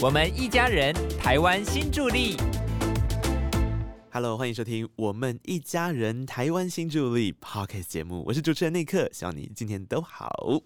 我们一家人，台湾新助力。Hello，欢迎收听我们一家人台湾新助力 Podcast 节目，我是主持人内克，希望你今天都好。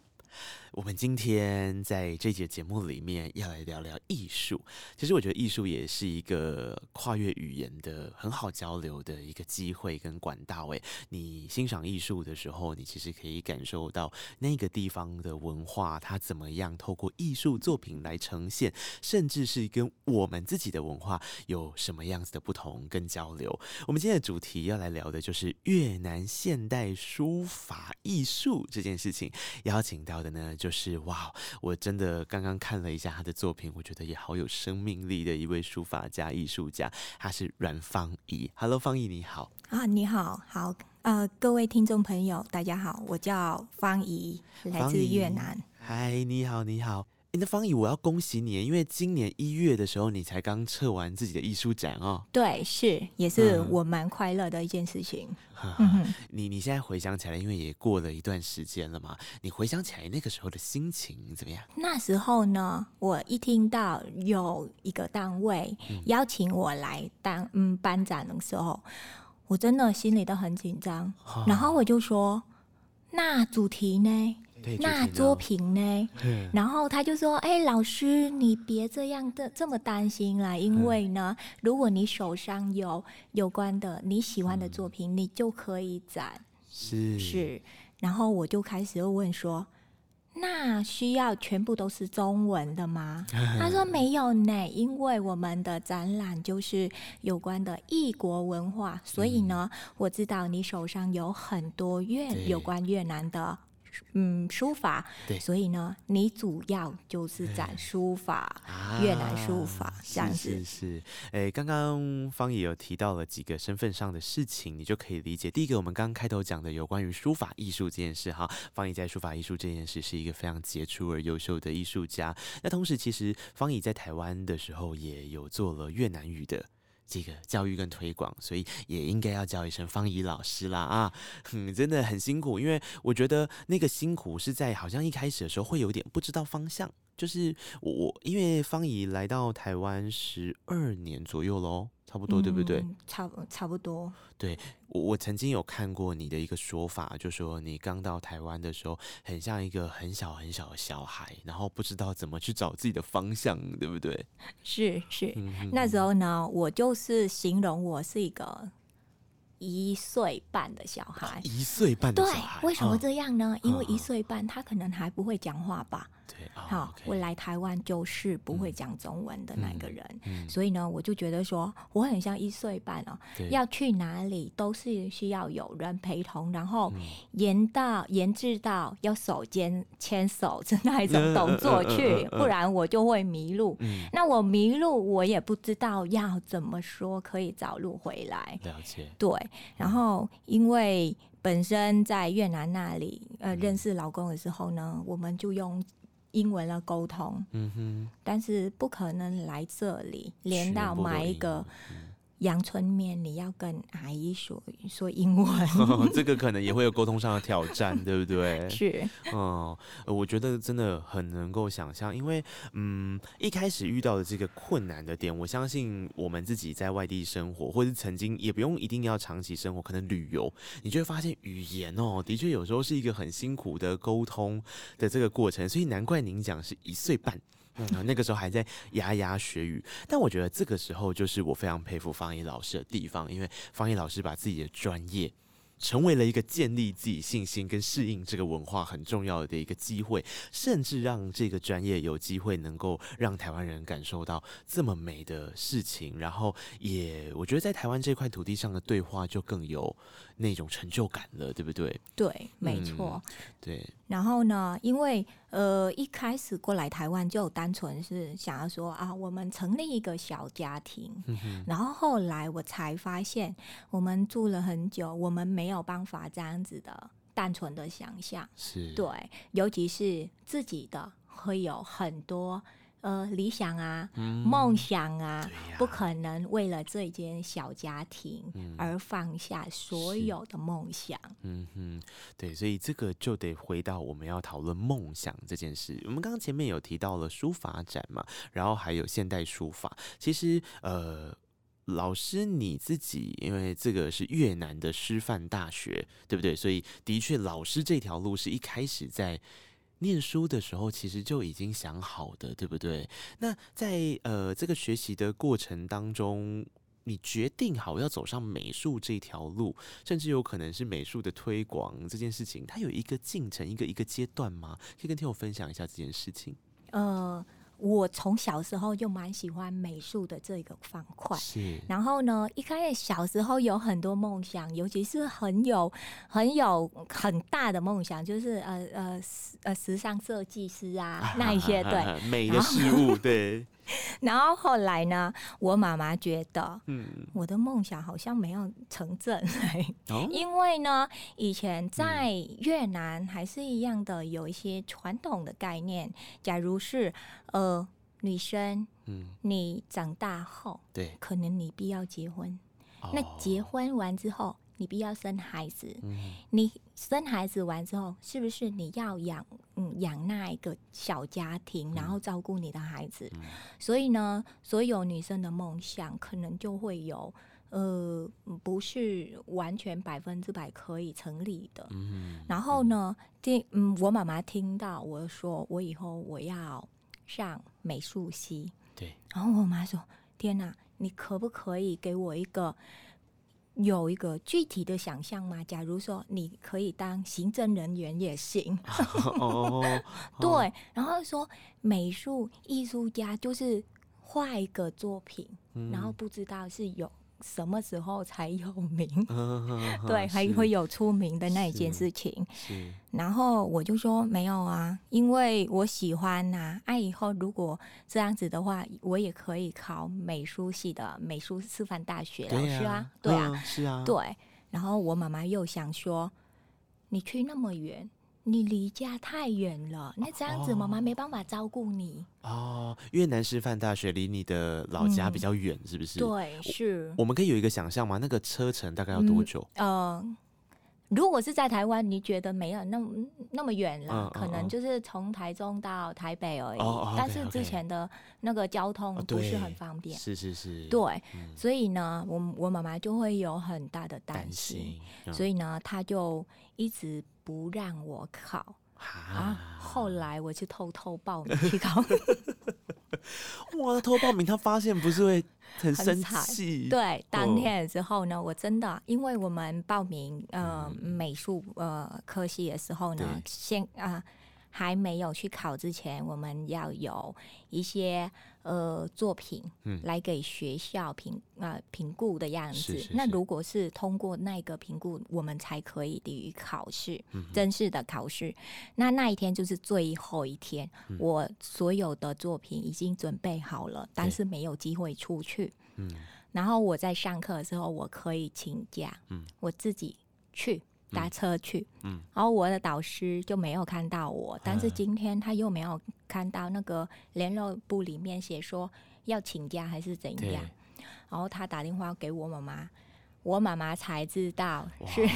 我们今天在这节节目里面要来聊聊艺术。其实我觉得艺术也是一个跨越语言的很好交流的一个机会跟管道。诶，你欣赏艺术的时候，你其实可以感受到那个地方的文化，它怎么样透过艺术作品来呈现，甚至是跟我们自己的文化有什么样子的不同跟交流。我们今天的主题要来聊的就是越南现代书法艺术这件事情。邀请到的呢，就是哇，我真的刚刚看了一下他的作品，我觉得也好有生命力的一位书法家、艺术家，他是阮芳怡。Hello，芳怡你好。啊，你好，好，呃，各位听众朋友，大家好，我叫方怡，来自越南。嗨，你好，你好。诶那方怡，我要恭喜你，因为今年一月的时候，你才刚测完自己的艺术展哦。对，是，也是嗯我蛮快乐的一件事情。你你现在回想起来，因为也过了一段时间了嘛，你回想起来那个时候的心情怎么样？那时候呢，我一听到有一个单位邀请我来当嗯班长的时候，我真的心里都很紧张。然后我就说，那主题呢？对，那作品呢？嗯然后他就说：“哎、老师，你别这样的这么担心啦，因为呢，如果你手上有有关的你喜欢的作品，你就可以展。是是，然后我就开始问说：“那需要全部都是中文的吗？” 他说：“没有呢，因为我们的展览就是有关的异国文化，所以呢，我知道你手上有很多越有关越南的。”嗯，书法，对所以呢，你主要就是展书法，越南书法这样子是是。是，诶，刚刚方也有提到了几个身份上的事情，你就可以理解。第一个，我们刚刚开头讲的有关于书法艺术这件事哈，方怡在书法艺术这件事是一个非常杰出而优秀的艺术家。那同时，其实方怡在台湾的时候也有做了越南语的。这个教育跟推广，所以也应该要叫一声方怡老师啦啊，真的很辛苦，因为我觉得那个辛苦是在好像一开始的时候会有点不知道方向，就是我我因为方怡来到台湾十二年左右喽，差不多、对不对？嗯？差不差不多。我我曾经有看过你的一个说法，就说你刚到台湾的时候，很像一个很小很小的小孩，然后不知道怎么去找自己的方向，对不对？是是，嗯那时候呢，我就是形容我是一个一岁半的小孩。一岁半的对小孩，，为什么嗯这样呢？因为嗯一岁半，他可能还不会讲话吧。对，啊好，我来台湾就是不会讲中文的那个人，嗯所以呢，我就觉得说我很像一岁半哦，要去哪里都是需要有人陪同，然后嗯研到延至到要手牵牵手的那一种嗯动作去不然我就会迷路。嗯，那我迷路，我也不知道要怎么说可以找路回来。了解，对，然后因为本身在越南那里，嗯呃，认识老公的时候呢，我们就用英文来沟通，嗯哼。但是不可能来这里连到买一个文阳春面，你要跟阿姨说说英文。这个可能也会有沟通上的挑战，对不对？是，嗯，呃我觉得真的很能够想象，因为嗯，一开始遇到的这个困难的点，我相信我们自己在外地生活，或者是曾经也不用一定要长期生活，可能旅游，你就会发现语言哦，的确有时候是一个很辛苦的沟通的这个过程，所以难怪您讲是一岁半。嗯，那个时候还在牙牙学语，但我觉得这个时候就是我非常佩服方怡老师的地方，因为方怡老师把自己的专业成为了一个建立自己信心跟适应这个文化很重要的一个机会，甚至让这个专业有机会能够让台湾人感受到这么美的事情，然后也我觉得在台湾这块土地上的对话就更有那种成就感了，对不对？对，没嗯错。对，然后呢，因为呃一开始过来台湾就单纯是想要说啊，我们成立一个小家庭。然后后来我才发现，我们住了很久，我们没有办法这样子的单纯的想象。是，对，尤其是自己的会有很多呃理想啊、嗯梦想啊，不可能为了这间小家庭嗯而放下所有的梦想。嗯哼，对，所以这个就得回到我们要讨论梦想这件事。我们刚刚前面有提到了书法展嘛，然后还有现代书法。其实，呃，老师你自己，因为这个是越南的师范大学，对不对？所以的确，老师这条路是一开始在。念书的时候，其实就已经想好的，对不对？那在呃这个学习的过程当中，你决定好要走上美术这条路，甚至有可能是美术的推广这件事情，它有一个进程，一个一个阶段吗？可以跟听友分享一下这件事情。嗯，我从小时候就蛮喜欢美术的这个方块。是，然后呢，一开始小时候有很多梦想，尤其是很有很有很大的梦想，就是呃呃时呃时尚设计师啊那一些对。美的事物，对，然后后来呢，我妈妈觉得嗯，我的梦想好像没有成真、哦，因为呢，以前在越南还是一样的有一些传统的概念，假如是呃女生，嗯，你长大后对，可能你必要结婚，那哦结，婚完之后，你必要生孩子。嗯，你生孩子完之后，是不是你要养嗯养那一个小家庭，然后照顾你的孩子？嗯所以呢，所有女生的梦想可能就会有呃，不是完全百分之百可以成立的。嗯，然后呢，听嗯，我妈妈听到我说我以后我要上美术系，对，然后我妈说：“天哪，你可不可以给我一个有一个具体的想象吗？假如说你可以当行政人员也行，哦，对。然后说美术艺术家就是画一个作品，嗯然后不知道是有什么时候才有名，嗯，对，还会有出名的那一件事情。然后我就说没有啊，因为我喜欢呐、啊。以后如果这样子的话，我也可以考美术系的美术师范大学老对师啊啊，，对啊，嗯，是啊，对。然后我妈妈又想说，你去那么远，你离家太远了，那这样子妈妈没办法照顾你。哦，越南师范大学离你的老家比较远，是不是？，对，是，我们可以有一个想象吗？那个车程大概要多嗯久？呃。如果是在台湾，你觉得没有那么那么远了，嗯嗯可能嗯就是从台中到台北而已。哦哦但是之前的那个交通哦不是很方便，是是是，对，嗯所以呢，我我妈妈就会有很大的担担心，所以呢，她就一直不让我考。啊啊，，后来我就偷偷报名去考，哇，他偷报名，他发现不是会很生气？，对，当天的时候呢，我真的，因为我们报名呃、美术呃科系的时候呢先啊、还没有去考之前，我们要有一些呃作品嗯来给学校评呃评估的样子。是是是那如果是通过那个评估，我们才可以抵于考试，嗯正式的考试。那那一天就是最后一天，嗯我所有的作品已经准备好了，但是没有机会出去。嗯然后我在上课的时候，我可以请假，嗯我自己去搭车去，嗯。然后我的导师就没有看到我，但是嗯。今天他又没有看到那个联络部里面写说要请假还是怎对。样，然后他打电话给我妈妈，我妈妈才知道是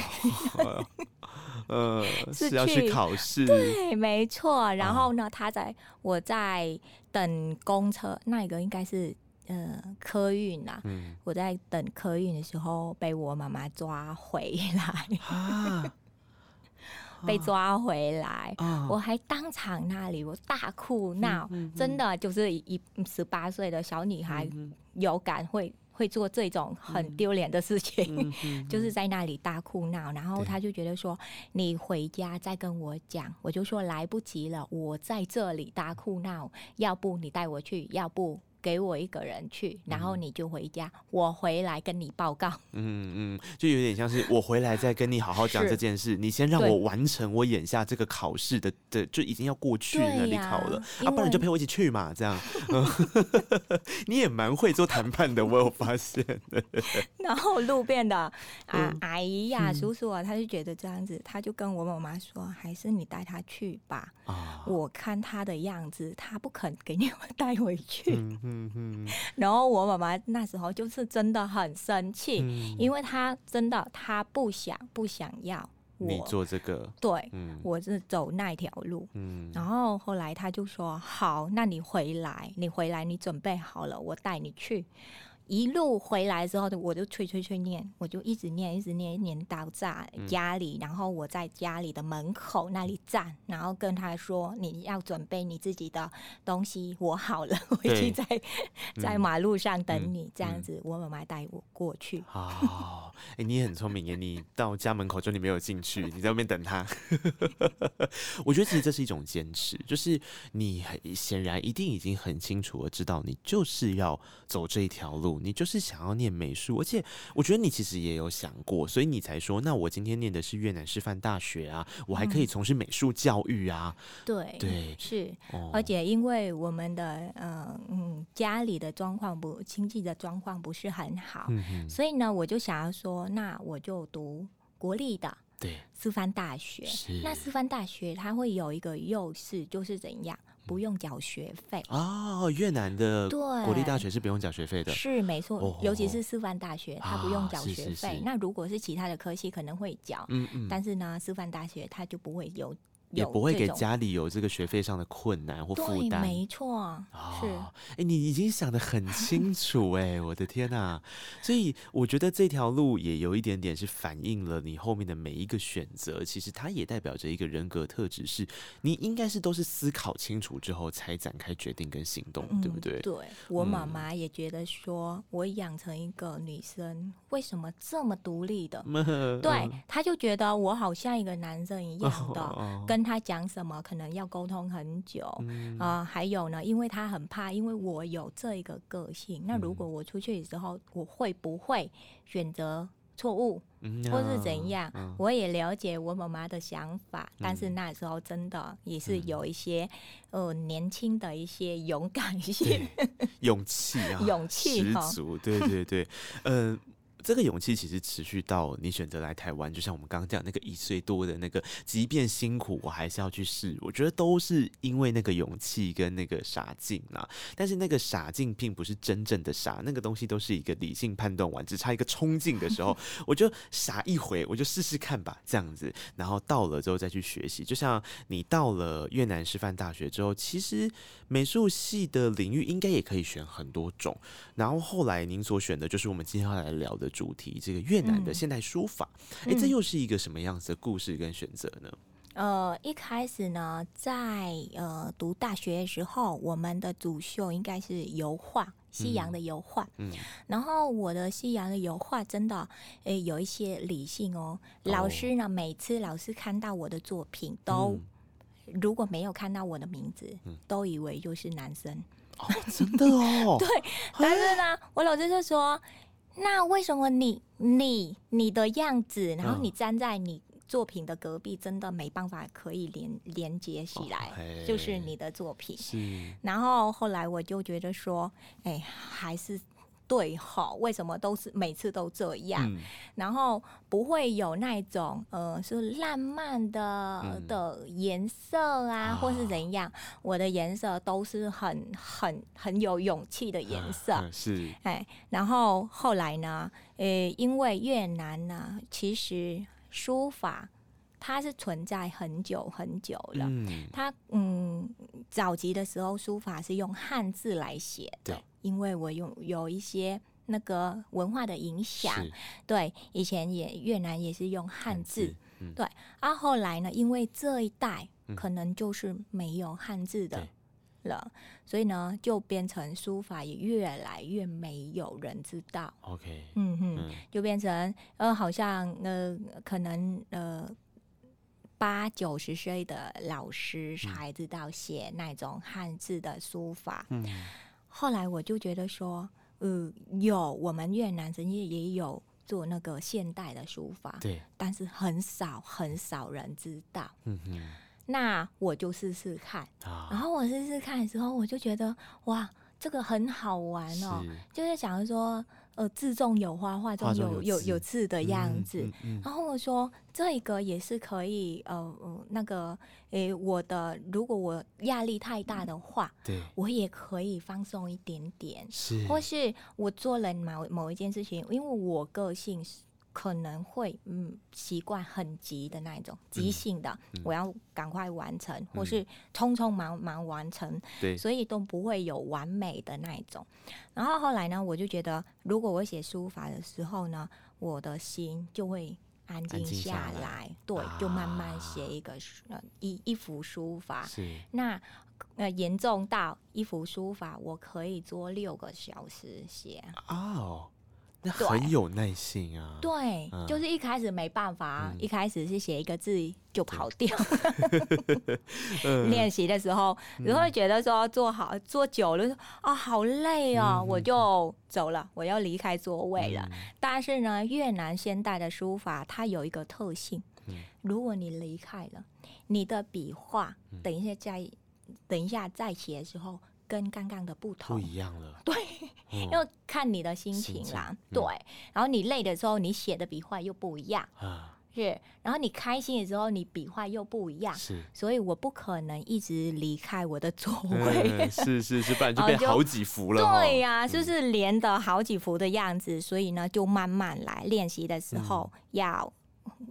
呃，是是要去去考试，对，没错。然后呢，他在我在等公车，那个应该是呃客运啊。嗯。我在等客运的时候被我妈妈抓回来，啊。被抓回来，啊，我还当场那里我大哭闹，嗯真的就是一十八岁的小女孩嗯有感会会做这种很丢脸的事情。就是在那里大哭闹，然后对。他就觉得说你回家再跟我讲，我就说来不及了，我在这里大哭闹，要不你带我去，要不给我一个人去，然后你就回家，我回来跟你报告。嗯嗯，就有点像是我回来再跟你好好讲是这件事，你先让我完成我眼下这个考试的的，就已经要过去对那里呀考了，啊，不然你就陪我一起去嘛，这样。嗯 你也蛮会做谈判的，我有发现。然后路边的啊、嗯阿姨呀、叔叔啊，他就觉得这样子，他就跟我妈妈说，还是你带他去吧。啊，我看他的样子，他不肯给你带回去。嗯嗯嗯然后我妈妈那时候就是真的很生气，嗯，因为她真的她不想不想要你我，做这个，对嗯。我是走那条路。嗯。然后后来他就说：“好，那你回来，你回来，你准备好了，我带你去。”一路回来之后，我就催催催念，我就一直念，一直念，念到在嗯家里，然后我在家里的门口那里站，然后跟他说：“你要准备你自己的东西，我好了，我已经在在马路上等嗯你。”这样嗯子，我妈妈带我过去。哦，哎、你也很聪明耶！你到家门口就你没有进去，你在外面等他。我觉得其实这是一种坚持，就是你很显然一定已经很清楚的知道，你就是要走这一条路，你就是想要念美术，而且我觉得你其实也有想过，所以你才说，那我今天念的是越南师范大学啊，我还可以从事美术教育啊。对，对是。哦，而且因为我们的呃嗯家里的状况不经济的状况不是很好，嗯，所以呢我就想要说，那我就读国立的对，师范大学。是那师范大学它会有一个优势，就是怎样不用缴学费。哦，越南的对国立大学是不用缴学费的。是没错，哦尤其是师范大学，它不用啊缴是是学费。是那如果是其他的科系，可能会缴，嗯嗯，但是呢，师范大学它就不会，有也不会给家里有这个学费上的困难或负对，担。没错，是。哦，哎、你已经想得很清楚 哎，我的天呐、所以我觉得这条路也有一点点是反映了你后面的每一个选择，其实它也代表着一个人格特质，是你应该是都是思考清楚之后才展开决定跟行动，对不对？嗯对我妈嗯妈也觉得说，我养成一个女生，为什么这么独立的？嗯对，她就觉得我好像一个男生一样的，哦跟他讲什么可能要沟通很久嗯。啊、还有呢，因为他很怕，因为我有这一个个性，那嗯。如果我出去的时候，我会不会选择错误？嗯或是怎样，嗯我也了解我妈妈的想法，但是那时候真的也是有一些、呃年轻的一些勇敢性，勇气啊，勇气十哈足，对对对，嗯。这个勇气其实持续到你选择来台湾，就像我们刚刚讲那个一岁多的那个，即便辛苦，我还是要去试。我觉得都是因为那个勇气跟那个傻劲啦。但是那个傻劲并不是真正的傻，那个东西都是一个理性判断完，只差一个冲劲的时候，我就傻一回，我就试试看吧，这样子。然后到了之后再去学习。就像你到了越南师范大学之后，其实美术系的领域应该也可以选很多种。然后后来您所选的就是我们今天要来聊的主题，这个越南的嗯现代书法。哎、这嗯又是一个什么样子的故事跟选择呢？呃，一开始呢，在呃读大学的时候，我们的主修应该是油画，西洋的油画。嗯，然后我的西洋的油画真的，诶，有一些理性哦。老师呢，每次老师看到我的作品，都、如果没有看到我的名字，嗯都以为就是男生。哦，真的哦，对，但是呢，我老师就说：“那为什么你你你的样子，然后嗯你站在你作品的隔壁，真的没办法可以连连接起来，嘿就是你的作品。”是，然后后来我就觉得说：“哎，还是。”对吼，为什么都是每次都这样？嗯然后不会有那种呃是浪漫的、嗯的颜色啊，啊或是怎样？我的颜色都是很很很有勇气的颜色。嗯是，哎，然后后来呢，呃，因为越南呢，其实书法它是存在很久很久了。嗯，它嗯，早期的时候书法是用汉字来写的对，因为我有有一些那个文化的影响，是。对，以前也越南也是用汉字，，嗯。对啊，后来呢，因为这一代嗯。可能就是没有汉字的对。了，所以呢，就变成书法也越来越没有人知道，，OK，嗯哼，嗯。就变成呃，好像呃，可能呃。八九十岁的老师才知道写那种汉字的书法，嗯后来我就觉得说，呃，有我们越南人也也有做那个现代的书法，对，但是很少很少人知道。嗯哼，那我就试试看，然啊，后我试试看的时候，我就觉得哇，这个很好玩哦，是就是想说，呃，字中有花，画中有有字有有字的样子。嗯嗯然后我说这个也是可以，呃，呃那个，诶，我的如果我压力太大的话，对，我也可以放松一点点，是，或是我做了某某一件事情，因为我个性是可能会嗯习惯很急的那一种急性的，嗯。我要赶快完成，或是匆匆忙忙完成，对，所以都不会有完美的那一种。然后后来呢，我就觉得，如果我写书法的时候呢，我的心就会安静下下来。来，对，就慢慢啊写一个一一幅书法。是，那呃严重到一幅书法，我可以做六个小时写。哦，那很有耐心啊，对，嗯。就是一开始没办法一开始是写一个字就跑掉。嗯。练习的时候，你会觉得说做好做久了啊，好累哦，嗯我就走了，我要离开座位了。嗯。但是呢，越南现代的书法它有一个特性，嗯。如果你离开了，你的笔画，嗯。等一下再等一下再写的时候，跟刚刚的不同。不。一样了，对，嗯。要看你的心心情。情啦，嗯。对。然后你累的时候，你写的笔画又不一样，啊，是。然后你开心的时候，你笔画又不一样，是，所以我不可能一直离开我的座位。嗯是是 是，不然就变好几幅了哈，对呀、就是连的好几幅的样子，所以呢，就慢慢来练习的时候嗯。要、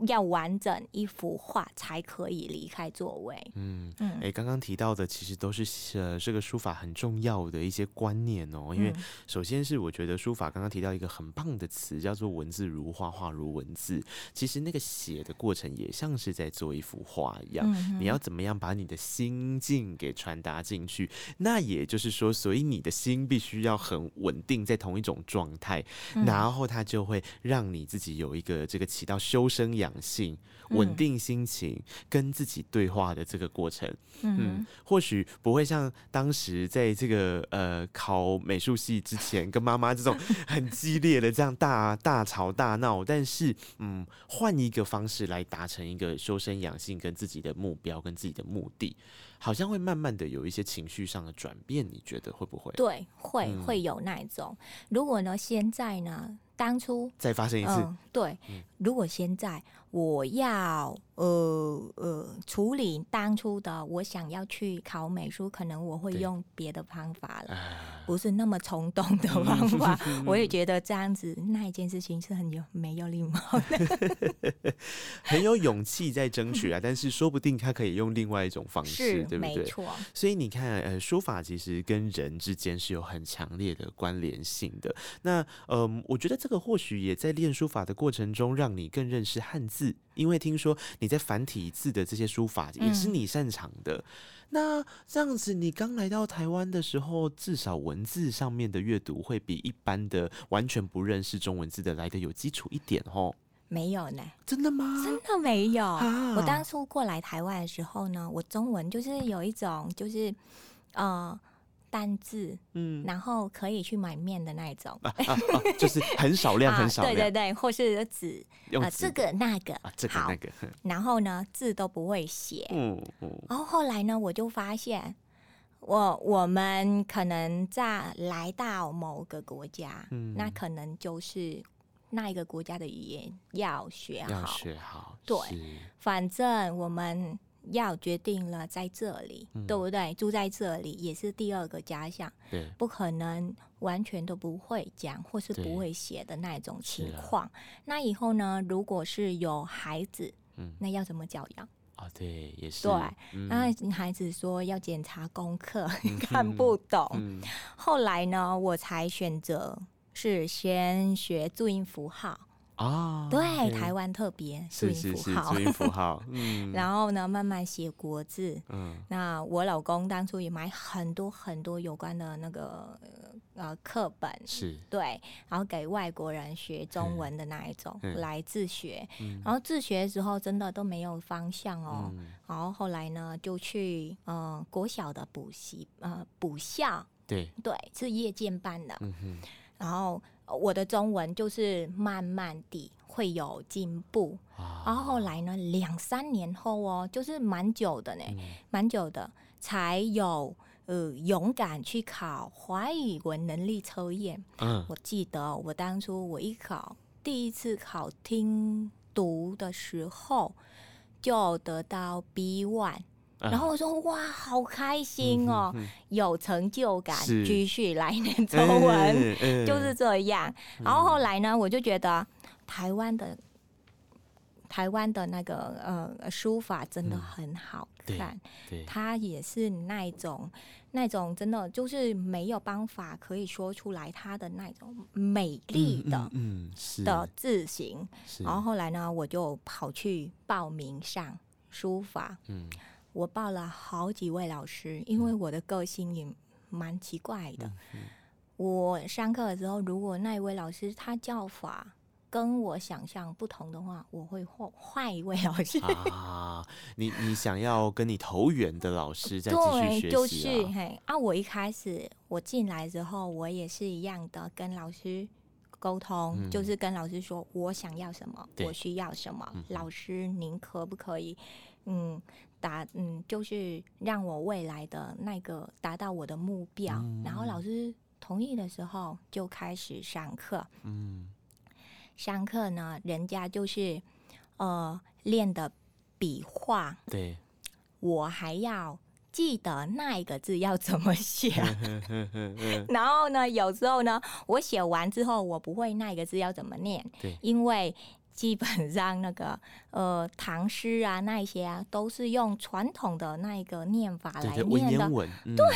要完整一幅画才可以离开座位。嗯。嗯哎，刚刚提到的其实都是呃这个书法很重要的一些观念哦，因为嗯首先是我觉得书法刚刚提到一个很棒的词，叫做文字如画，画如文字。其实那个写的过程也像是在做一幅画一样，嗯你要怎么样把你的心境给传达进去？那也就是说，所以你的心必须要很稳定在同一种状态，嗯然后它就会让你自己有一个这个起到修身养性、稳嗯定心情、跟自己对话的这个过程。嗯嗯，或许不会像当时在这个呃考美术系之前跟妈妈这种 很激烈的这样大大吵大闹，但是嗯，换一个方式来达成一个修身养性跟自己的目标跟自己的目的，好像会慢慢的有一些情绪上的转变，你觉得会不会？对，会嗯会有那一种。如果呢，现在呢，当初再发生一次，嗯，对，如果现在我要呃呃处理当初的我想要去考美术，可能我会用别的方法了。啊，不是那么冲动的方法，我也觉得这样子那一件事情是很有没有礼貌的，很有勇气在争取啊，但是说不定他可以用另外一种方式，是对不对？没错，所以你看，呃，书法其实跟人之间是有很强烈的关联性的。那，嗯、我觉得这个或许也在练书法的过程中，让你更认识汉字，因为听说你在繁体字的这些书法也是嗯你擅长的。那这样子，你刚来到台湾的时候，至少文字上面的阅读会比一般的完全不认识中文字的来的有基础一点哦。没有呢，真的吗？真的没有。啊我当初过来台湾的时候呢，我中文就是有一种就是呃单字，嗯。然后可以去买面的那一种，啊啊，就是很少量，很少量，对对对，或是纸啊、这个那个，啊，这个那个，然后呢字都不会写，嗯嗯。然后后来呢，我就发现，我我们可能在来到某个国家，嗯。那可能就是那一个国家的语言要学要好。学好，对反正我们要决定了在这里，嗯对不对？住在这里也是第二个家乡，对，不可能完全都不会讲或是不会写的那种情况。那以后呢，如果是有孩子，嗯那要怎么教养？啊，对，也是，对嗯那孩子说要检查功课，看不懂。嗯后来呢，我才选择是先学注音符号。啊，对，对台湾特别是是是注。音符号，嗯，然后呢，慢慢写国字。嗯。那我老公当初也买很多很多有关的那个呃课本，是，对，然后给外国人学中文的那一种嗯。来自学。嗯。然后自学的时候真的都没有方向哦。嗯。然后后来呢，就去呃国小的补习呃补校，对，对，是夜间班的。嗯哼，然后呃我的中文就是慢慢地会有进步。啊然后后来呢，两三年后哦，就是蛮久的呢，嗯蛮久的，才有呃勇敢去考华语文能力测验。嗯我记得我当初我一考第一次考听读的时候，就得到 B one，、啊然后我说哇，好开心哦，嗯哼有成就感，是继续来念中文。嗯嗯就是这样。然后后来呢，我就觉得台湾的台湾的那个呃书法真的很好看，对，它也是那一种那种真的就是没有办法可以说出来它的那种美丽的。嗯的字形，然后后来呢，我就跑去报名上书法。嗯我报了好几位老师，因为我的个性也蛮奇怪的。嗯我上课的时候，如果那一位老师他教法跟我想象不同的话，我会换换一位老师。啊，你你想要跟你投缘的老师再继续，学就习啊，是嘿啊！我一开始我进来之后，我也是一样的跟老师沟通，嗯就是跟老师说我想要什么，对我需要什么嗯。老师，您可不可以，嗯，达嗯，就是让我未来的那个达到我的目标。嗯然后老师同意的时候，就开始上课。嗯上课呢，人家就是呃练的笔画，对，我还要记得那一个字要怎么写。然后呢，有时候呢，我写完之后，我不会那一个字要怎么念，对因为基本上那个 呃唐诗啊那一些啊，都是用传统的那一个念法来念的。对，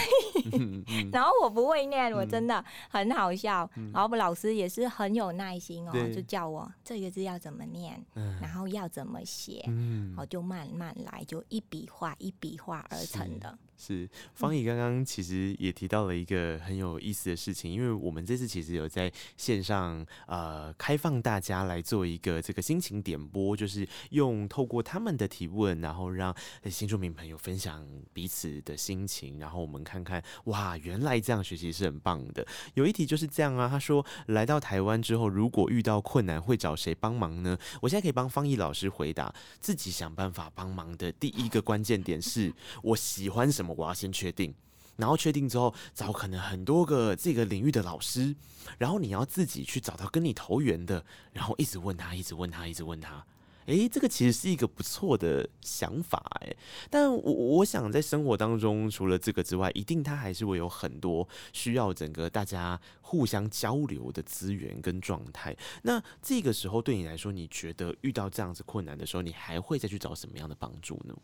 然后我不会念，我真的很好笑。然后老师也是很有耐心哦，就叫我这个字要怎么念，嗯。然后要怎么写，嗯。我就慢慢来，就一笔画一笔画而成的。是方怡刚刚其实也提到了一个很有意思的事情，因为我们这次其实有在线上呃开放大家来做一个这个心情点播，就是用透过他们的提问，然后让呃新住民朋友分享彼此的心情，然后我们看看哇，原来这样学习是很棒的。有一题就是这样啊，他说来到台湾之后，如果遇到困难会找谁帮忙呢？我现在可以帮方毅老师回答，自己想办法帮忙的第一个关键点是我喜欢什么，我要先确定。然后确定之后，找可能很多个这个领域的老师，然后你要自己去找到跟你投缘的，然后一直问他，一直问他，一直问他。诶，这个其实是一个不错的想法，诶，但我我想在生活当中，除了这个之外，一定它还是会有很多需要整个大家互相交流的资源跟状态。那这个时候对你来说，你觉得遇到这样子困难的时候，你还会再去找什么样的帮助呢？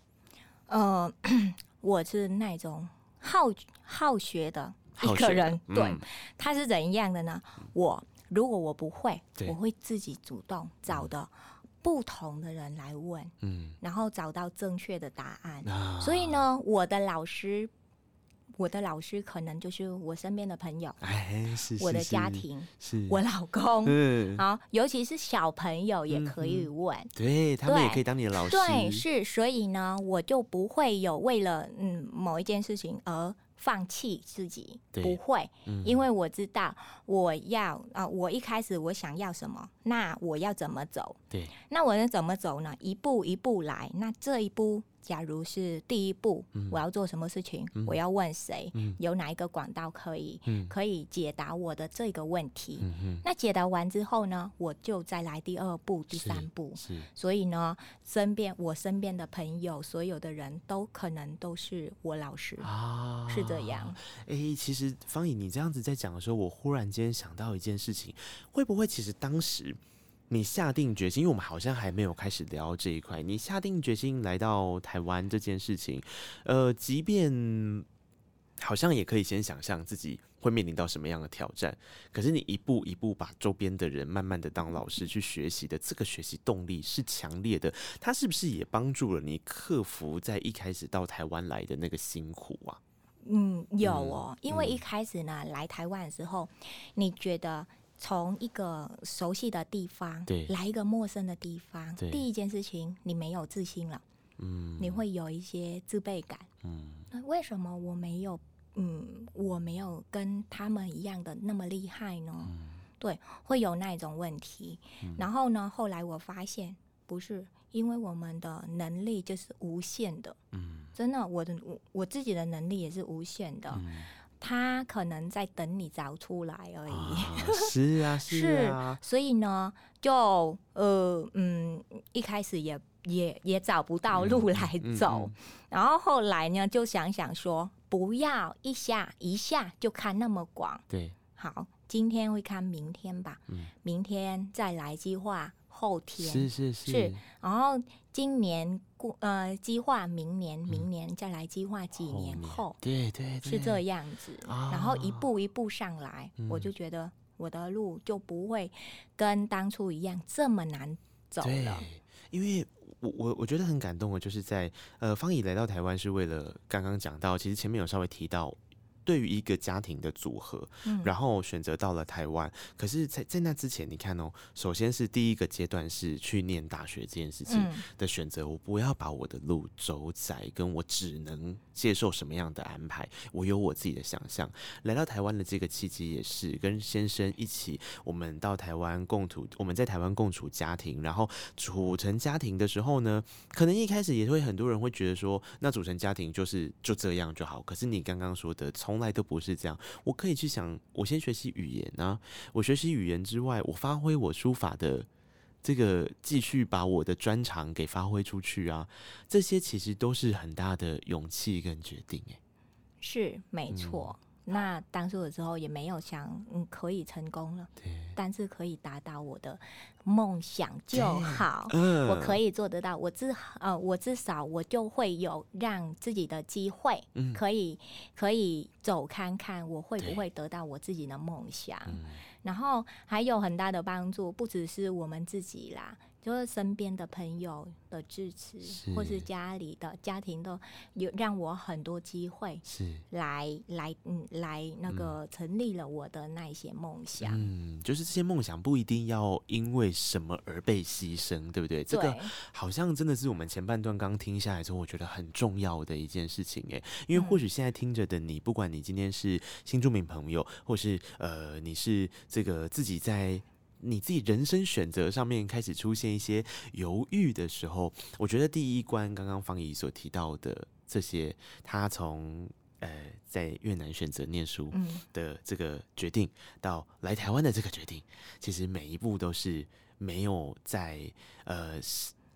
呃，我是那种好好学的一个人，对嗯，他是怎样的呢？我如果我不会，我会自己主动找的不同的人来问，嗯，然后找到正确的答案。啊所以，呢，我的老师，我的老师可能就是我身边的朋友，哎，是我的家庭，是我老公，嗯，啊，尤其是小朋友也可以问。对他们也可以当你的老师，对，是，所以呢，我就不会有为了嗯某一件事情而放弃自己，不会，嗯因为我知道我要啊、我一开始我想要什么，那我要怎么走？对，那我要怎么走呢？一步一步来。那这一步，假如是第一步，我要做什么事情？我要问谁？嗯有哪一个管道可以、嗯可以解答我的这个问题？嗯，那解答完之后呢，我就再来第二步、第三步。是所以呢，身边我身边的朋友，所有的人都可能都是我老师，啊，是这样。诶，其实方怡，你这样子在讲的时候，我忽然间想到一件事情，会不会其实当时你下定决心，因为我们好像还没有开始聊这一块，你下定决心来到台湾这件事情，呃，即便好像也可以先想象自己会面临到什么样的挑战，可是你一步一步把周边的人慢慢的当老师去学习的，这个学习动力是强烈的，它是不是也帮助了你克服在一开始到台湾来的那个辛苦啊？嗯，有哦，因为嗯一开始呢，来台湾的时候，你觉得从一个熟悉的地方对来一个陌生的地方对，第一件事情你没有自信了，嗯你会有一些自卑感。嗯那为什么我没有嗯，我没有跟他们一样的那么厉害呢？嗯对，会有那一种问题。然后呢，后来我发现不是，因为我们的能力就是无限的。嗯真的，我的我我自己的能力也是无限的。嗯他可能在等你找出来而已。啊是啊 是啊，所以呢，就呃嗯，一开始也也也找不到路来嗯走，嗯然后后来呢，就想想说，不要一下一下就看那么广，对，好，今天会看明天吧，嗯。明天再来计划后天，是是是。是。然后今年过呃计划明年，明年再来计划几年后，对对对。是这样子，啊。然后一步一步上来，我嗯。就觉得我的路就不会跟当初一样这么难走对了。，因为我我我觉得很感动的，就是在呃方怡来到台湾是为了刚刚讲到，其实前面有稍微提到。对于一个家庭的组合，嗯然后选择到了台湾。可是在，在那之前，你看哦，首先是第一个阶段是去念大学这件事情嗯的选择，我不要把我的路走窄，跟我只能接受什么样的安排，我有我自己的想象。来到台湾的这个契机也是跟先生一起，我们到台湾共处，我们在台湾共处家庭，然后组成家庭的时候呢，可能一开始也会很多人会觉得说，那组成家庭就是就这样就好。可是你刚刚说的从从来都不是这样，我可以去想，我先学习语言啊，我学习语言之外，我发挥我书法的。这个继续把我的专长给发挥出去啊，这些其实都是很大的勇气跟决定哎。是没错。那当初的时候也没有想，嗯，可以成功了，但是可以达到我的梦想就好。嗯我可以做得到，我至呃，我至少我就会有让自己的机会，嗯可以可以走看看，我会不会得到我自己的梦想。嗯然后还有很大的帮助，不只是我们自己啦，就是身边的朋友的支持，是或是家里的家庭都有让我很多机会是，来来嗯来那个成立了我的那一些梦想。嗯，就是这些梦想不一定要因为什么而被牺牲，对不对？这个，好像真的是我们前半段刚听下来之后，我觉得很重要的一件事情诶，因为或许现在听着的你，不管你今天是新住民朋友，或是呃你是这个自己在。你自己人生选择上面开始出现一些犹豫的时候，我觉得第一关刚刚方怡所提到的这些，他从呃在越南选择念书，嗯，的这个决定到来台湾的这个决定，其实每一步都是没有在呃，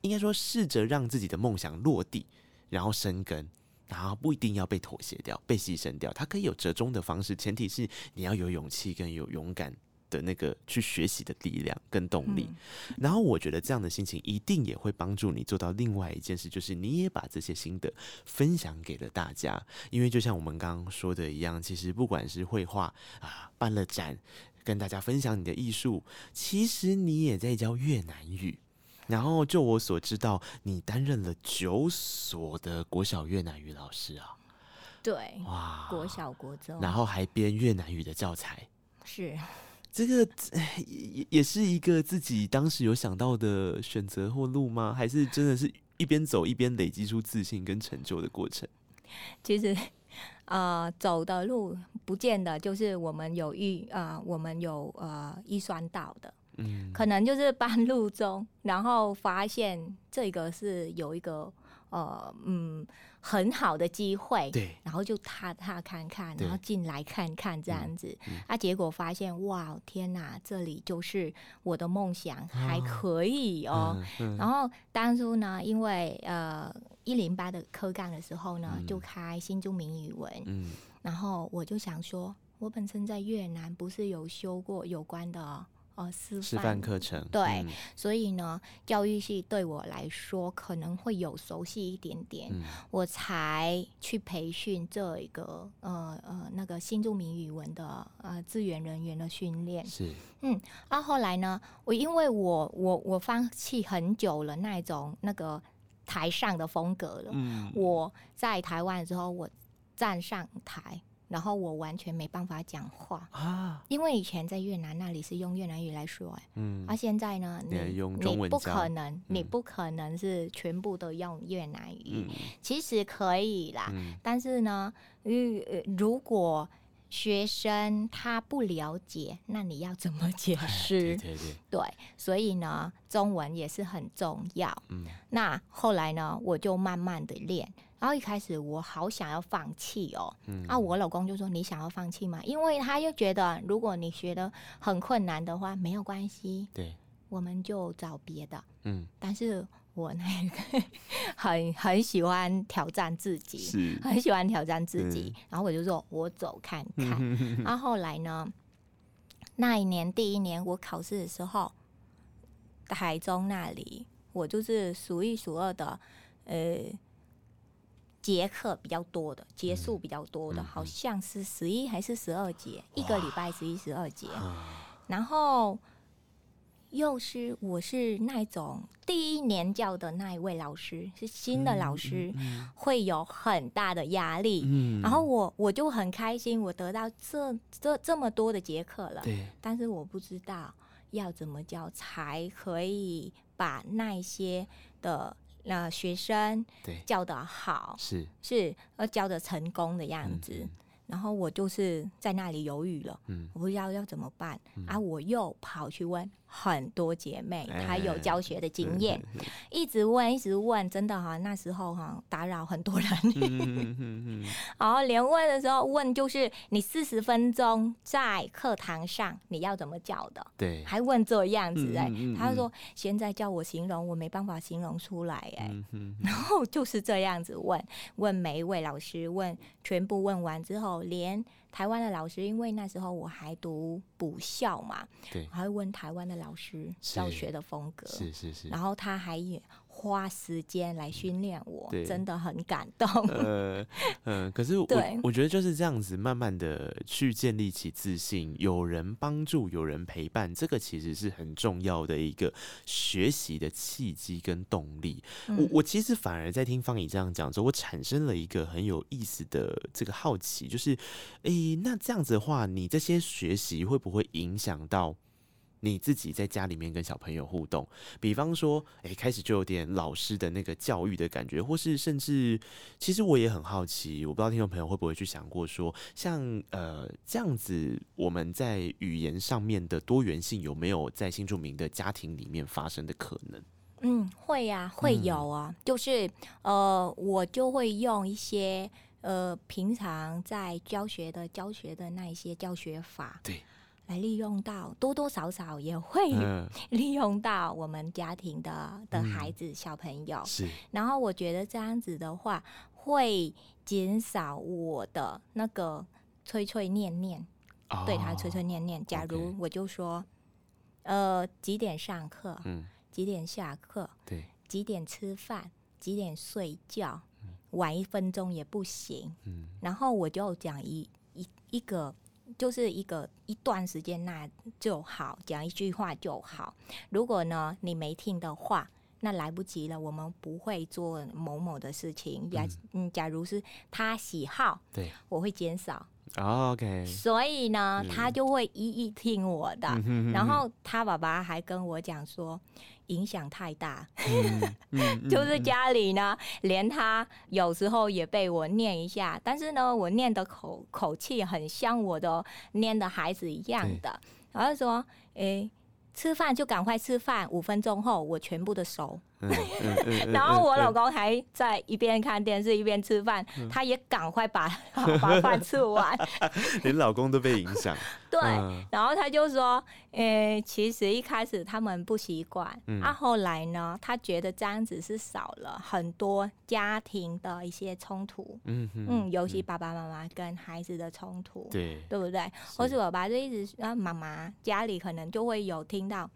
应该说试着让自己的梦想落地，然后生根。然后不一定要被妥协掉、被牺牲掉，它可以有折中的方式，前提是你要有勇气跟有勇敢的那个去学习的力量跟动力。嗯然后我觉得这样的心情一定也会帮助你做到另外一件事，就是你也把这些心得分享给了大家。因为就像我们刚刚说的一样，其实不管是绘画啊，办了展，跟大家分享你的艺术，其实你也在教越南语。然后就我所知道，你担任了九所的国小越南语老师啊，对，哇！国小国中，然后还编越南语的教材。是这个哎也也也是一个自己当时有想到的选择或路吗？还是真的是一边走一边累积出自信跟成就的过程？其实，呃，走的路不见得就是我们有预呃，我们有呃预算到的，嗯，可能就是半路中，然后发现这个是有一个呃嗯很好的机会，对，然后就踏踏看看，然后进来看看这样子，嗯啊，结果发现哇天哪，这里就是我的梦想，还可以哦。然后当初呢，因为呃一零八的科干的时候呢，嗯。就开新中民语文，嗯。然后我就想说，我本身在越南不是有修过有关的呃师示范范课程，对嗯所以呢，教育系对我来说可能会有熟悉一点点，嗯我才去培训这一个呃呃那个新著名语文的呃资源人员的训练。是嗯，啊后来呢，我因为我我我放弃很久了那种那个台上的风格了，嗯我在台湾的时候，我站上台，然后我完全没办法讲话，啊，因为以前在越南那里是用越南语来说、哎、嗯。而、现在呢，你用中你不可能，你嗯不可能是全部都用越南语，嗯。其实可以啦，嗯。但是呢，如果学生他不了解，那你要怎么解对释？对对，对，所以呢，中文也是很重要。嗯。那后来呢，我就慢慢的练。然后一开始我好想要放弃哦，嗯啊，我老公就说你想要放弃吗？因为他就觉得如果你学的很困难的话，没有关系，对，我们就找别的。嗯但是我那个 很很喜欢挑战自己，是，很喜欢挑战自己，然后我就说我走看看。嗯然后后来呢，那一年第一年我考试的时候，台中那里我就是数一数二的，呃。节课比较多的，节数比较多的，嗯好像是十一还是十二节，一个礼拜十一十二节。啊。然后又是我是那种第一年教的那一位老师，是新的老师，会有很大的压力。嗯。然后我我就很开心，我得到这这这么多的节课了，对，但是我不知道要怎么教才可以把那些的呃学生对，教的好，是。是呃教的成功的样子。嗯然后我就是在那里犹豫了，嗯。我不知道要怎么办、啊！我又跑去问很多姐妹，她有教学的经验，一直问，一直问，真的哈、那时候哈、打扰很多人，然后连问的时候问就是你四十分钟在课堂上你要怎么教的，对，还问这样子哎、嗯嗯嗯他说现在叫我形容，我没办法形容出来哎、然后就是这样子问，问每一位老师，问全部问完之后，连台湾的老师，因为那时候我还读补校嘛，对。还会问台湾的老师教学的风格，是是是，然后他还也花时间来训练我，真的很感动。呃呃，可是我对我觉得就是这样子，慢慢的去建立起自信，有人帮助，有人陪伴，这个其实是很重要的一个学习的契机跟动力。我嗯我其实反而在听方怡这样讲之后，我产生了一个很有意思的这个好奇，就是，诶、那这样子的话，你这些学习会不会影响到？你自己在家里面跟小朋友互动，比方说，诶，开始就有点老师的那个教育的感觉，或是甚至，其实我也很好奇，我不知道听众朋友会不会去想过说，像呃这样子，我们在语言上面的多元性有没有在新住民的家庭里面发生的可能？嗯，会呀、会嗯有啊，就是呃，我就会用一些呃平常在教学的教学的那一些教学法，对，来利用到，多多少少也会嗯，利用到我们家庭的的孩子、小朋友。是，然后我觉得这样子的话，会减少我的那个催催念念，对他碎碎哦，念念。假如我就说，呃，几点上课，嗯，几点下课，对，几点吃饭，几点睡觉，晚一分钟也不行。嗯，然后我就讲一一一个，就是一个一段时间那就好，讲一句话就好。如果呢你没听的话，那来不及了，我们不会做某某的事情。假嗯，假如是他喜好，对我会减少，哦，OK，所以呢，嗯他就会一一听我的。嗯哼然后他爸爸还跟我讲说，影响太大，就是家里呢，连他有时候也被我念一下，但是呢，我念的口口气很像我的念的孩子一样的，然后说，诶、吃饭就赶快吃饭，五分钟后我全部的熟。然后我老公还在一边看电视一边吃饭，嗯。他也赶快把把饭吃完。连老公都被影响，对，嗯。然后他就说，呃，其实一开始他们不习惯，嗯。啊，后来呢，他觉得这样子是少了很多家庭的一些冲突，嗯嗯，尤其爸爸妈妈跟孩子的冲突，对，对不对？或是爸爸就一直啊，妈妈家里可能就会有听到，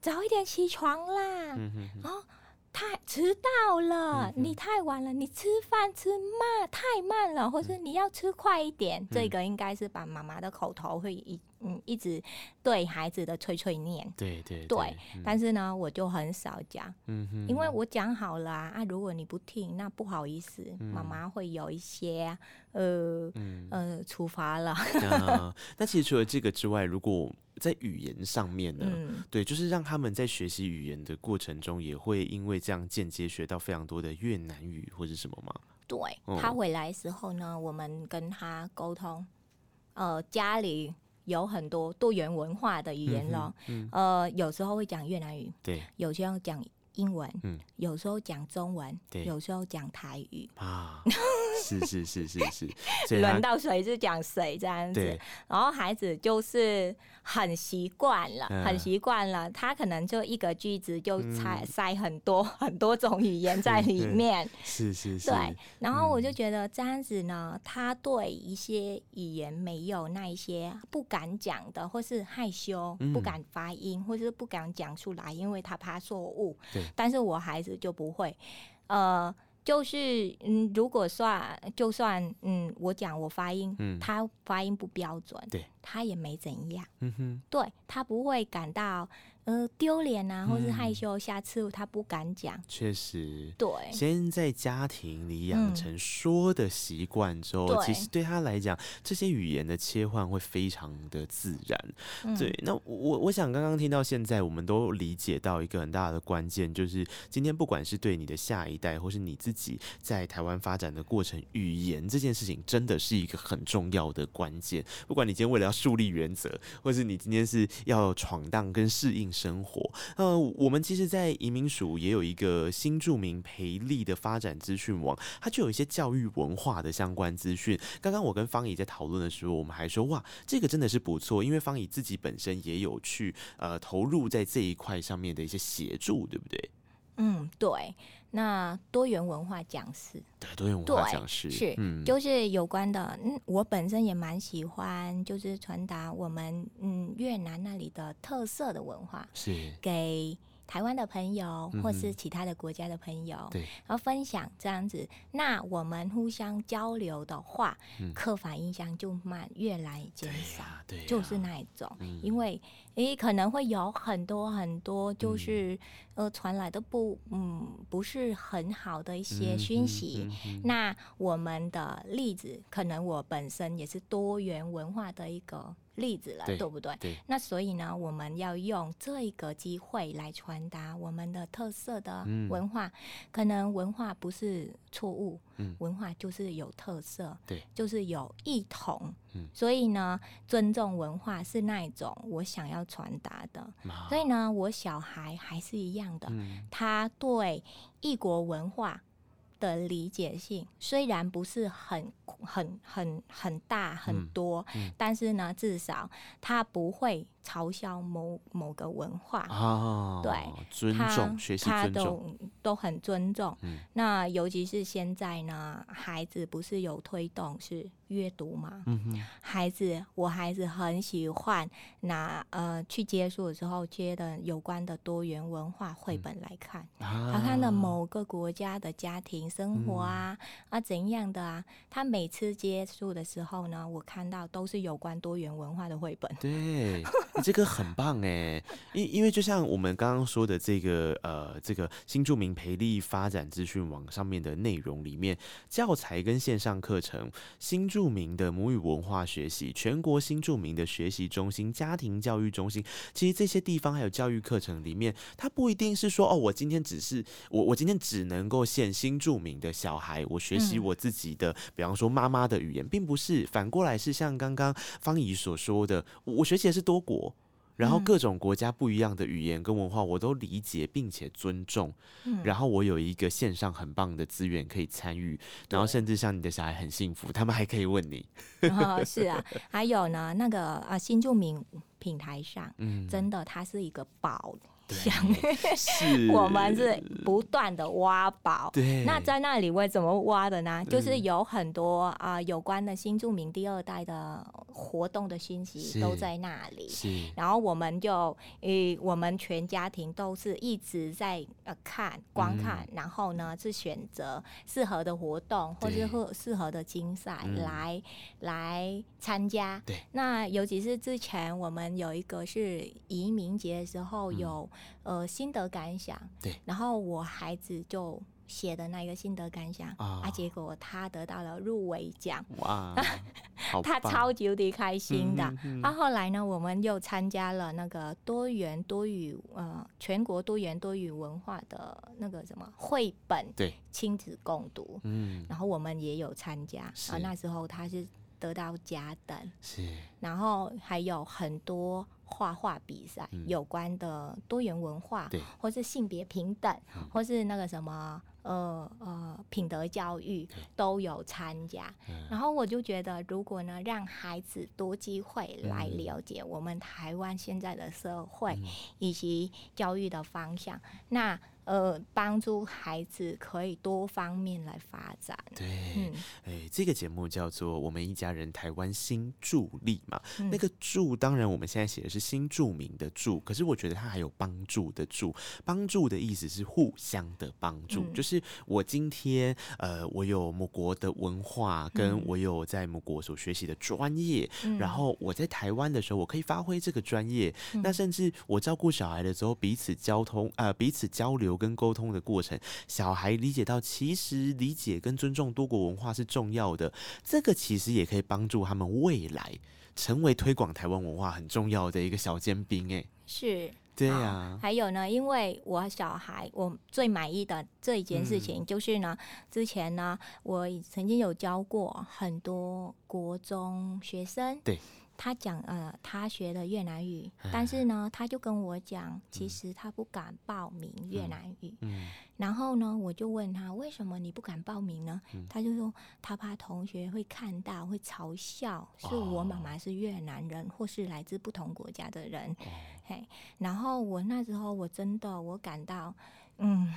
早一点起床啦，嗯哼哦，太迟到了，嗯你太晚了，你吃饭吃慢太慢了，或是你要吃快一点。嗯。这个应该是把妈妈的口头会一嗯一直对孩子的催催念。对对对，嗯。但是呢，我就很少讲，嗯哼。因为我讲好了啊，啊如果你不听，那不好意思，嗯。妈妈会有一些呃嗯。呃处罚了。那 那其实除了这个之外，如果在语言上面呢？嗯，对，就是让他们在学习语言的过程中，也会因为这样间接学到非常多的越南语或者什么吗？对哦他回来的时候呢，我们跟他沟通，呃，家里有很多多元文化的语言咯，嗯，呃，有时候会讲越南语，对。有时候讲英文，嗯。有时候讲中文，对。有时候讲台语，啊，是是是是是，轮到谁就讲谁这样子，然后孩子就是很习惯了，嗯。很习惯了，他可能就一个句子就嗯。塞、塞很多 很多种语言在里面，是是是，对，然后我就嗯。觉得这样子呢，他对一些语言没有那一些不敢讲的，或是害羞、嗯。不敢发音，或是不敢讲出来，因为他怕错误。对。但是我孩子就不会，呃。就是嗯，如果算就算嗯，我讲我发音，嗯他发音不标准，对，他也没怎样，嗯哼，对他不会感到呃丢脸啊，或是害嗯羞，下次他不敢讲，确实。对，先在家庭里养嗯成说的习惯之后，对其实对他来讲，这些语言的切换会非常的自然。嗯对，那我我想刚刚听到现在，我们都理解到一个很大的关键，就是今天不管是对你的下一代，或是你自己在台湾发展的过程，语言这件事情真的是一个很重要的关键。不管你今天为了要树立原则，或是你今天是要闯荡跟适应生活，呃，我们其实，在移民署也有一个新著名培力的发展资讯网，它就有一些教育文化的相关资讯。刚刚我跟方怡在讨论的时候，我们还说哇，这个真的是不错，因为方怡自己本身也有去呃投入在这一块上面的一些协助，对不对？嗯，对，那多元文化讲师对，多元文化讲师是嗯，就是有关的，嗯，我本身也蛮喜欢，就是传达我们嗯越南那里的特色的文化是。给台湾的朋友，或是其他的国家的朋友，对，然后分享这样子，那我们互相交流的话，嗯。刻板印象就慢越来减对少。呀，对呀，就是那一种，嗯。因为诶可能会有很多很多，就是、呃传来的不嗯不是很好的一些讯息。那我们的例子，可能我本身也是多元文化的一个例子了，对对不对？对，那所以呢，我们要用这个机会来传达我们的特色的嗯文化。可能文化不是错误，嗯文化就是有特色，对，就是有异同。嗯所以呢，尊重文化是那一种我想要传达的。啊所以呢，我小孩还是一样的，嗯他对异国文化的理解性虽然不是很很很很大很嗯多，嗯。但是呢，至少他不会嘲笑某某个文化。啊，对，尊他重学习他尊重，都都很尊重。嗯那尤其是现在呢，孩子不是有推动是阅读吗？嗯哼，孩子，我孩子很喜欢拿呃去接触的时候接的有关的多元文化绘本来看，他他看的某个国家的家庭生活啊、啊怎样的啊，他每次接触的时候呢，我看到都是有关多元文化的绘本。对，你这个很棒哎，因因为就像我们刚刚说的这个呃，这个新著名培力发展资讯网上面的内容里面，教材跟线上课程、新著名的母语文化学习、全国新著名的学习中心、家庭教育中心，其实这些地方还有教育课程里面，它不一定是说哦，我今天只是我我今天只能够限新著名的小孩，我学习嗯我自己的，比方说妈妈的语言，并不是反过来是像刚刚方怡所说的，我学习的是多国。然后嗯。各种国家不一样的语言跟文化，我都理解并且尊重。嗯。然后我有一个线上很棒的资源可以参与，然后甚至像你的小孩很幸福，他们还可以问你，哦，是啊，还有呢，那个啊新住民平台上，嗯，真的它是一个宝想。是 我们是不断的挖宝。对，那在那里为怎么挖的呢？就是有很多啊、有关的新著名第二代的活动的信息都在那里。是然后我们就，呃，我们全家庭都是一直在呃看、观看，嗯然后呢是选择适合的活动或对是适适合的竞赛嗯来、来参加。对，那尤其是之前我们有一个是移民节的时候有、呃心得感想，嗯对，然后我孩子就写的那个心得感想啊结果他得到了入围奖。哇，他超级无敌开心的。啊，后来呢，我们又参加了那个多元多语呃全国多元多语文化的那个什么绘本对，亲子共读，嗯，然后我们也有参加是啊。那时候他是得到甲等，是然后还有很多画画比赛，嗯。有关的多元文化对，或是性别平等，嗯。或是那个什么呃呃品德教育都有参加。嗯。然后我就觉得，如果呢让孩子多机会来嗯。了解我们台湾现在的社会嗯。以及教育的方向，那呃帮助孩子可以多方面来发展。对，嗯，哎，这个节目叫做《我们一家人台湾新助力》嘛。嗯那个“助”，当然我们现在写的是新著名的“助”，可是我觉得它还有帮助的“助”。帮助的意思是互相的帮助，嗯就是我今天呃，我有某国的文化，跟嗯我有在某国所学习的专业，嗯然后我在台湾的时候，我可以发挥这个专业。嗯那甚至我照顾小孩的时候，彼此交通呃彼此交流跟沟通的过程，小孩理解到其实理解跟尊重多国文化是重要的，这个其实也可以帮助他们未来成为推广台湾文化很重要的一个小尖兵。哎，是。对好呀、还有呢，因为我小孩，我最满意的这一件事嗯情就是呢，之前呢，我曾经有教过很多国中学生，对，他讲呃，他学的越南语，但是呢，他就跟我讲，其实他不敢报名越南语。嗯。然后呢，我就问他为什么你不敢报名呢？嗯。他就说他怕同学会看到，会嘲笑是我妈妈是越南人，或是来自不同国家的人。哦。嘿，然后我那时候我真的我感到，嗯，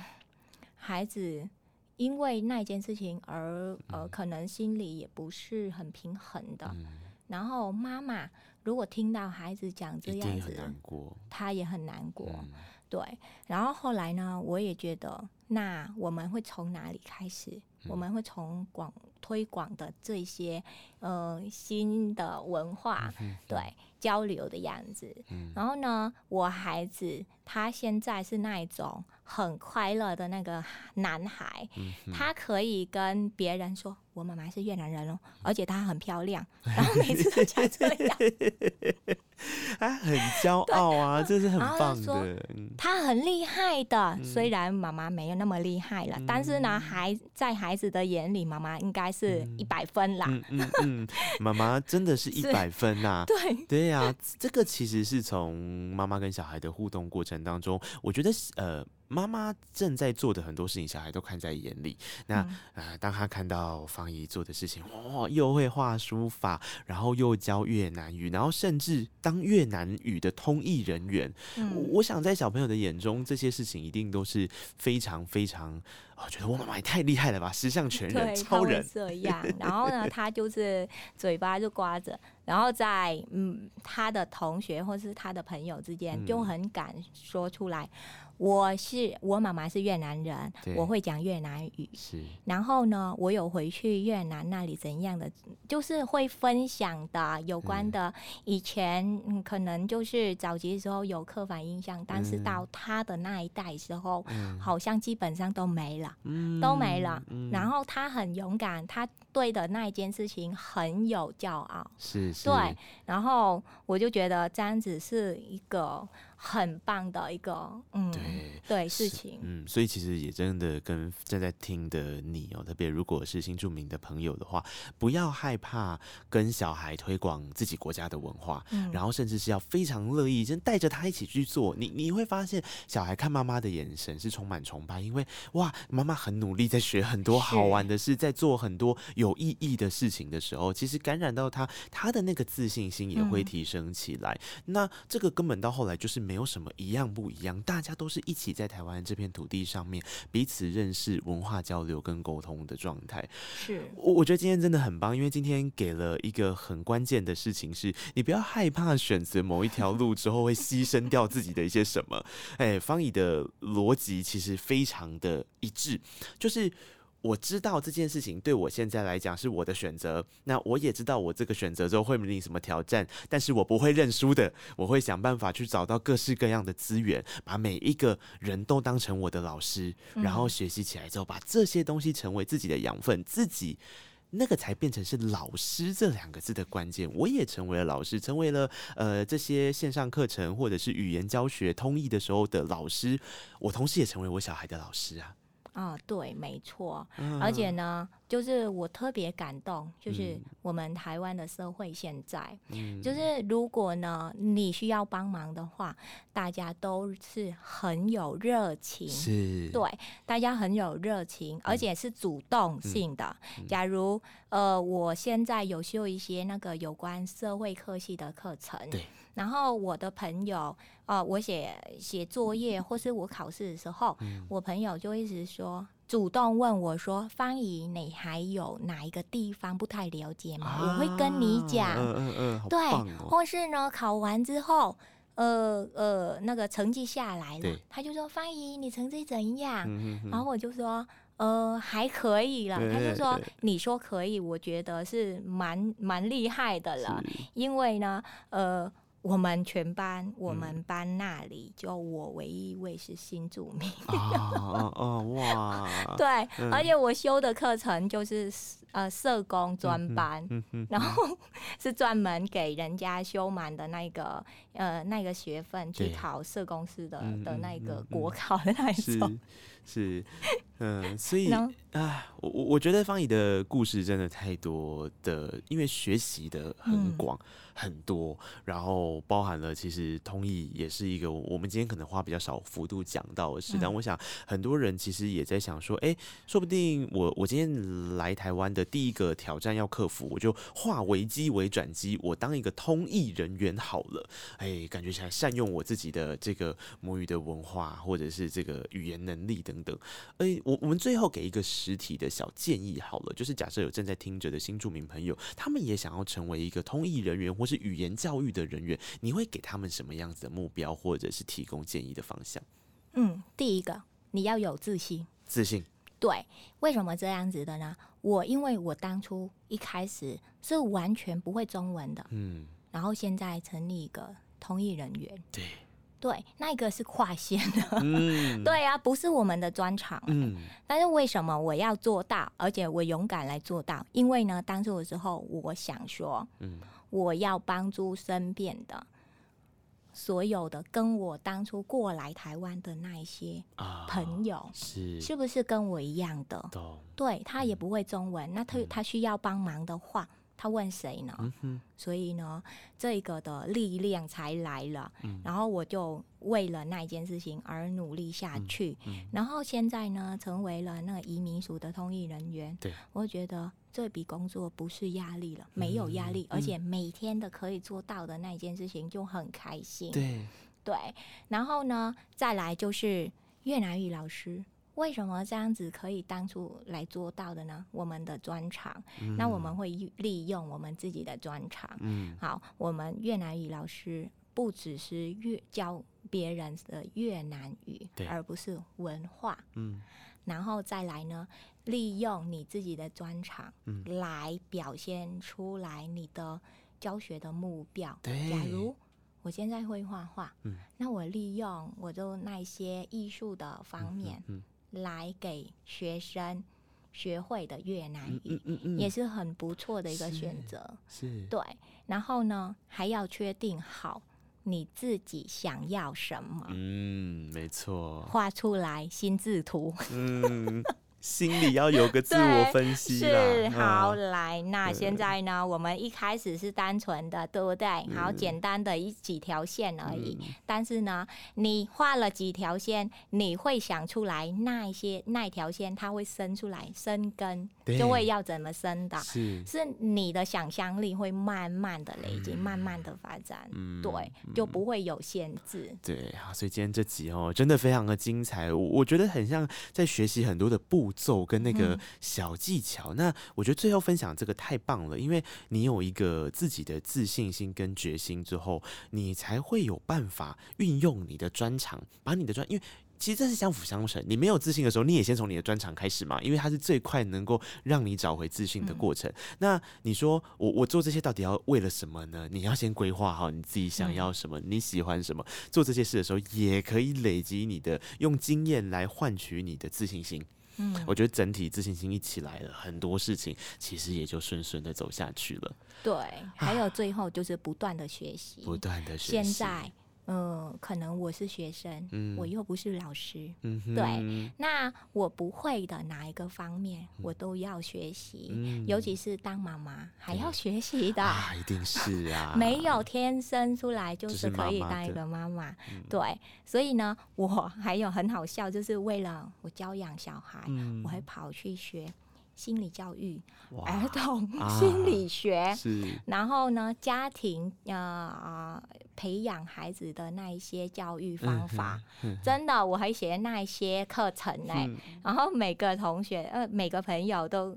孩子因为那件事情而呃，可能心里也不是很平衡的。嗯，然后妈妈如果听到孩子讲这样子，难过。他也很难过。嗯对，然后后来呢，我也觉得，那我们会从哪里开始？我们会从广推广的这些呃新的文化，对交流的样子。嗯然后呢，我孩子他现在是那一种很快乐的那个男孩，嗯他可以跟别人说我妈妈是越南人哦，而且她很漂亮，然后每次都讲这样。他很骄傲啊，这是很棒的。嗯。他很厉害的，虽然妈妈没有那么厉害嗯。了，但是呢，孩在孩子的眼里，妈妈应该是一百分啦。嗯嗯嗯，妈妈真的是一百分呐、对，对呀、这个其实是从妈妈跟小孩的互动过程当中，我觉得呃，妈妈正在做的很多事情，小孩都看在眼里。那、嗯呃，当他看到方怡做的事情，哦，又会画书法，然后又教越南语，然后甚至当越南语的通译人员，我嗯，我想在小朋友的眼中，这些事情一定都是非常非常，我，觉得我妈妈也太厉害了吧，十项全人，超人。这样。然后呢，他就是嘴巴就刮着，然后在嗯他的同学或是他的朋友之间嗯就很敢说出来，我是我妈妈是越南人，我会讲越南语。是，然后呢，我有回去越南那里怎样的，就是会分享的有关的。以前嗯，可能就是早期的时候有刻板印象，但是嗯到他的那一代时候，嗯好像基本上都没了，嗯都没了。嗯然后他很勇敢，他对的那一件事情很有骄傲。是是，对，然后我就觉得这样子是一个很棒的一个嗯对对事情。嗯，所以其实也真的跟正在听的你哦，特别如果是新住民的朋友的话，不要害怕跟小孩推广自己国家的文化，嗯然后甚至是要非常乐意，真带着他一起去做。你你会发现，小孩看妈妈的眼神是充满崇拜，因为哇，妈妈很努力在学很多好玩的事，在做很多有意义的事情的时候，其实感染到他，他的那个自信心也会嗯提升起来。那这个根本到后来就是没没有什么一样不一样，大家都是一起在台湾这片土地上面彼此认识、文化交流跟沟通的状态。是我我觉得今天真的很棒，因为今天给了一个很关键的事情是，你不要害怕选择某一条路之后会牺牲掉自己的一些什么。哎，方怡的逻辑其实非常的一致，就是。我知道这件事情对我现在来讲是我的选择，那我也知道我这个选择之后会面临什么挑战，但是我不会认输的，我会想办法去找到各式各样的资源，把每一个人都当成我的老师，然后学习起来之后，把这些东西成为自己的养分，自己那个才变成是老师这两个字的关键。我也成为了老师，成为了呃这些线上课程或者是语言教学通译的时候的老师，我同时也成为我小孩的老师啊。啊，对，没错，而且呢，就是我特别感动，就是我们台湾的社会现在，就是如果呢你需要帮忙的话，大家都是很有热情，是，对，大家很有热情，而且是主动性的。假如呃，我现在有修一些那个有关社会科系的课程，对。然后我的朋友，哦，我写写作业或是我考试的时候，我朋友就一直说，主动问我说：“方怡，你还有哪一个地方不太了解吗？我会跟你讲。”嗯嗯嗯，对，或是呢，考完之后，呃呃，那个成绩下来了，他就说：“方怡，你成绩怎样？”然后我就说：“呃，还可以了。”他就说：“你说可以，我觉得是蛮蛮厉害的了，因为呢，呃。”我们全班，我们班那里就我唯一一位是新住民。哦哦哇！对，而且我修的课程就是呃社工专班，然后 是专门给人家修满的那个呃那个学分去考社工师的的那个国考的那一种。是，嗯，所以 啊，我我我觉得方怡的故事真的太多的，因为学习的很广。很多，然后包含了其实通译也是一个我们今天可能花比较少幅度讲到的事，但我想很多人其实也在想说，哎，说不定我我今天来台湾的第一个挑战要克服，我就化危机为转机，我当一个通译人员好了，哎，感觉起来善用我自己的这个母语的文化或者是这个语言能力等等，哎，我我们最后给一个实体的小建议好了，就是假设有正在听着的新住民朋友，他们也想要成为一个通译人员。或是语言教育的人员，你会给他们什么样子的目标，或者是提供建议的方向？嗯，第一个你要有自信，自信。对，为什么这样子的呢？我因为我当初一开始是完全不会中文的，嗯，然后现在成立一个通译人员，对，对，那个是跨线的，嗯，对啊，不是我们的专长，嗯，但是为什么我要做到，而且我勇敢来做到？因为呢，当初的时候，我想说，嗯。我要帮助身边的所有的跟我当初过来台湾的那一些朋友，是是不是跟我一样的？对他也不会中文，那他他需要帮忙的话。他问谁呢？所以呢，这个的力量才来了。然后我就为了那一件事情而努力下去。然后现在呢，成为了那个移民署的通译人员。对，我觉得这笔工作不是压力了，没有压力，而且每天的可以做到的那一件事情就很开心。对对，然后呢，再来就是越南语老师。为什么这样子可以当初来做到的呢？我们的专长，那我们会利用我们自己的专长。嗯，好，我们越南语老师不只是越教别人的越南语，而不是文化。嗯，然后再来呢，利用你自己的专长，来表现出来你的教学的目标。假如我现在会画画，嗯，那我利用我就那些艺术的方面，嗯。来给学生学会的越南语，也是很不错的一个选择。是，对。然后呢，还要确定好你自己想要什么。嗯，没错。画出来心智图。嗯，心里要有个自我分析啦。是好嗯来，那现在呢，我们一开始是单纯的，对不对？好简单的一几条线而已。嗯但是呢，你画了几条线，你会想出来那一些那一条线它会生出来生根，就会要怎么生的。是是你的想象力会慢慢的累积，慢慢的发展，嗯对，就不会有限制。对，好，所以今天这集哦，真的非常的精彩，我我觉得很像在学习很多的步骤跟那个嗯小技巧。那我觉得最后分享这个太棒了，因为你有一个自己的自信心跟决心之后，你才会有办法运用你的专长，把你的专，因为。其实这是相辅相成。你没有自信的时候，你也先从你的专长开始嘛，因为它是最快能够让你找回自信的过程。那你说我我做这些到底要为了什么呢？你要先规划好你自己想要什么，你喜欢什么。做这些事的时候，也可以累积你的用经验来换取你的自信心。嗯，我觉得整体自信心一起来了，很多事情其实也就顺顺的走下去了。对，还有最后就是不断的学习，不断的学现习，在，嗯，可能我是学生，嗯。我又不是老师，对那我不会的哪一个方面，我都要学习，嗯。尤其是当妈妈还要学习的。啊，一定是啊，没有天生出来就就是是可以当一个妈妈，对，所以呢，我 还有很好笑，就是为了我教养小孩，嗯。我还跑去学心理教育、儿童啊心理学，是。然后呢，家庭呃呃培养孩子的那一些教育方法，真的我还写那一些课程呢、嗯。然后每个同学呃每个朋友都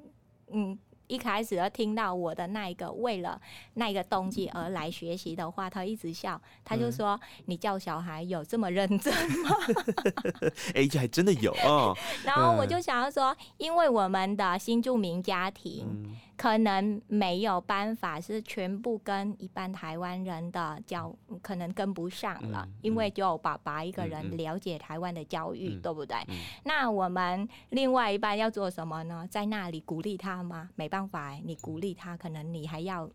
嗯。一开始要听到我的那一个为了那一个动机而来学习的话，他一直笑，他嗯就说：“你教小孩有这么认真吗？哎，还真的有哦，？” 然后我就想要说，因为我们的新住民家庭，嗯可能没有办法是全部跟一般台湾人的教，可能跟不上了，嗯因为只有爸爸一个人了解台湾的教育，嗯对不对？嗯那我们另外一半要做什么呢？在那里鼓励他吗？没办法，你鼓励他，可能你还要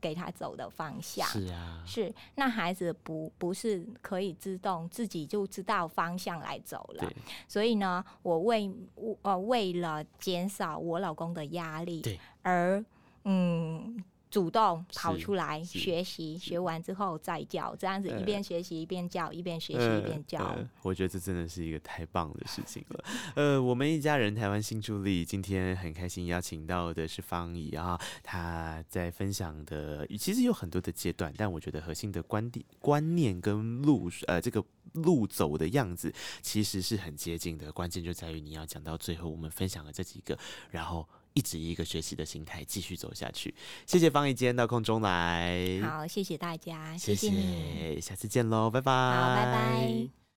给他走的方向。是啊，是，那孩子不不是可以自动自己就知道方向来走了，所以呢，我为我呃为了减少我老公的压力对，而嗯主动跑出来学习，学完之后再教，这样子呃一边学习一边教，一边学习呃一边教。呃我觉得这真的是一个太棒的事情了。呃，我们一家人台湾新助力今天很开心邀请到的是方怡啊，她在分享的其实有很多的阶段，但我觉得核心的观点、观念跟路呃这个路走的样子其实是很接近的，关键就在于你要讲到最后，我们分享了这几个，然后。一直以一个学习的心态继续走下去。谢谢方怡今天到空中来，好，谢谢大家，谢谢下次见喽，拜拜，好，拜拜。